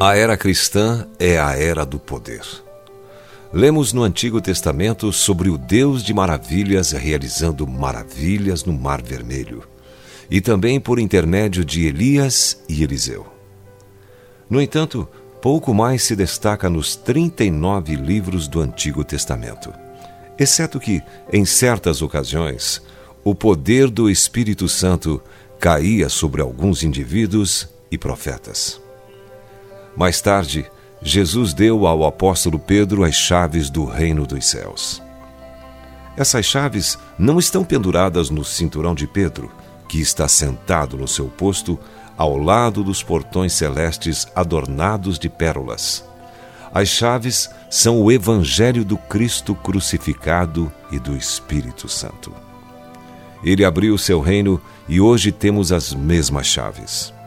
A era cristã é a era do poder. Lemos no Antigo Testamento sobre o Deus de maravilhas realizando maravilhas no Mar Vermelho, e também por intermédio de Elias e Eliseu. No entanto, pouco mais se destaca nos 39 livros do Antigo Testamento, exceto que, em certas ocasiões, o poder do Espírito Santo caía sobre alguns indivíduos e profetas. Mais tarde, Jesus deu ao apóstolo Pedro as chaves do reino dos céus. Essas chaves não estão penduradas no cinturão de Pedro, que está sentado no seu posto ao lado dos portões celestes adornados de pérolas. As chaves são o Evangelho do Cristo crucificado e do Espírito Santo. Ele abriu seu reino e hoje temos as mesmas chaves.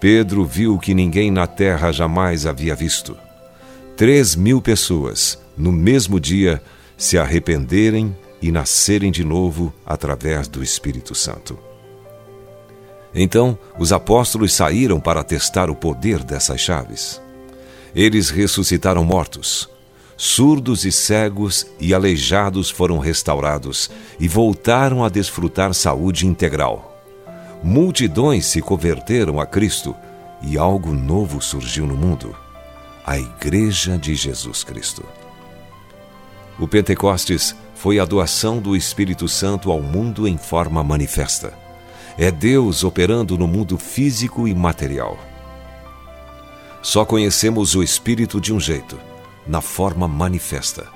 Pedro viu o que ninguém na terra jamais havia visto. Três mil pessoas, no mesmo dia, se arrependerem e nascerem de novo através do Espírito Santo. Então, os apóstolos saíram para testar o poder dessas chaves. Eles ressuscitaram mortos. Surdos e cegos e aleijados foram restaurados e voltaram a desfrutar saúde integral. Multidões se converteram a Cristo e algo novo surgiu no mundo a Igreja de Jesus Cristo. O Pentecostes foi a doação do Espírito Santo ao mundo em forma manifesta é Deus operando no mundo físico e material. Só conhecemos o Espírito de um jeito, na forma manifesta.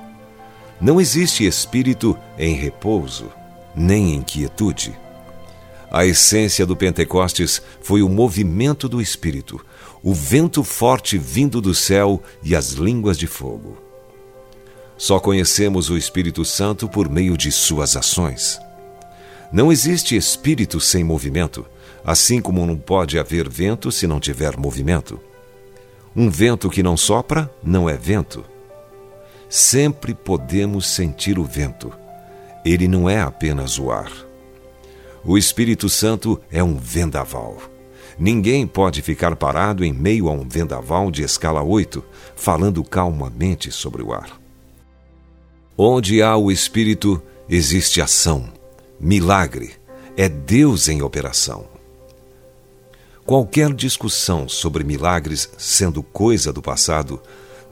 Não existe Espírito em repouso, nem em quietude. A essência do Pentecostes foi o movimento do Espírito, o vento forte vindo do céu e as línguas de fogo. Só conhecemos o Espírito Santo por meio de suas ações. Não existe espírito sem movimento, assim como não pode haver vento se não tiver movimento. Um vento que não sopra não é vento. Sempre podemos sentir o vento. Ele não é apenas o ar. O Espírito Santo é um vendaval. Ninguém pode ficar parado em meio a um vendaval de escala 8, falando calmamente sobre o ar. Onde há o Espírito, existe ação milagre, é Deus em operação. Qualquer discussão sobre milagres sendo coisa do passado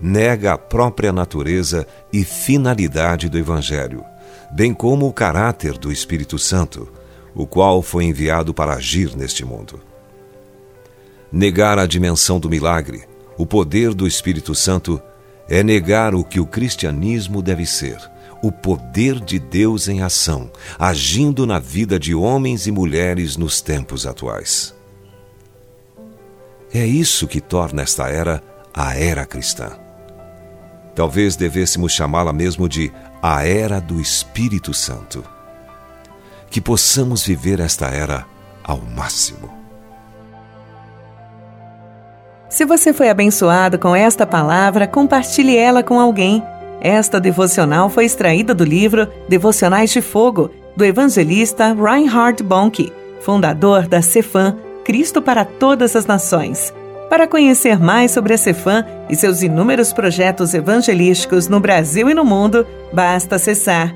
nega a própria natureza e finalidade do Evangelho, bem como o caráter do Espírito Santo, o qual foi enviado para agir neste mundo. Negar a dimensão do milagre, o poder do Espírito Santo, é negar o que o cristianismo deve ser o poder de Deus em ação, agindo na vida de homens e mulheres nos tempos atuais. É isso que torna esta era a era cristã. Talvez devêssemos chamá-la mesmo de a era do Espírito Santo. Que possamos viver esta era ao máximo. Se você foi abençoado com esta palavra, compartilhe ela com alguém. Esta devocional foi extraída do livro Devocionais de Fogo, do evangelista Reinhard Bonnke, fundador da Cefam, Cristo para Todas as Nações. Para conhecer mais sobre a Cefam e seus inúmeros projetos evangelísticos no Brasil e no mundo, basta acessar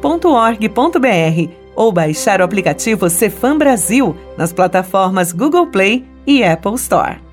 cfan.org.br ou baixar o aplicativo Cefam Brasil nas plataformas Google Play e Apple Store.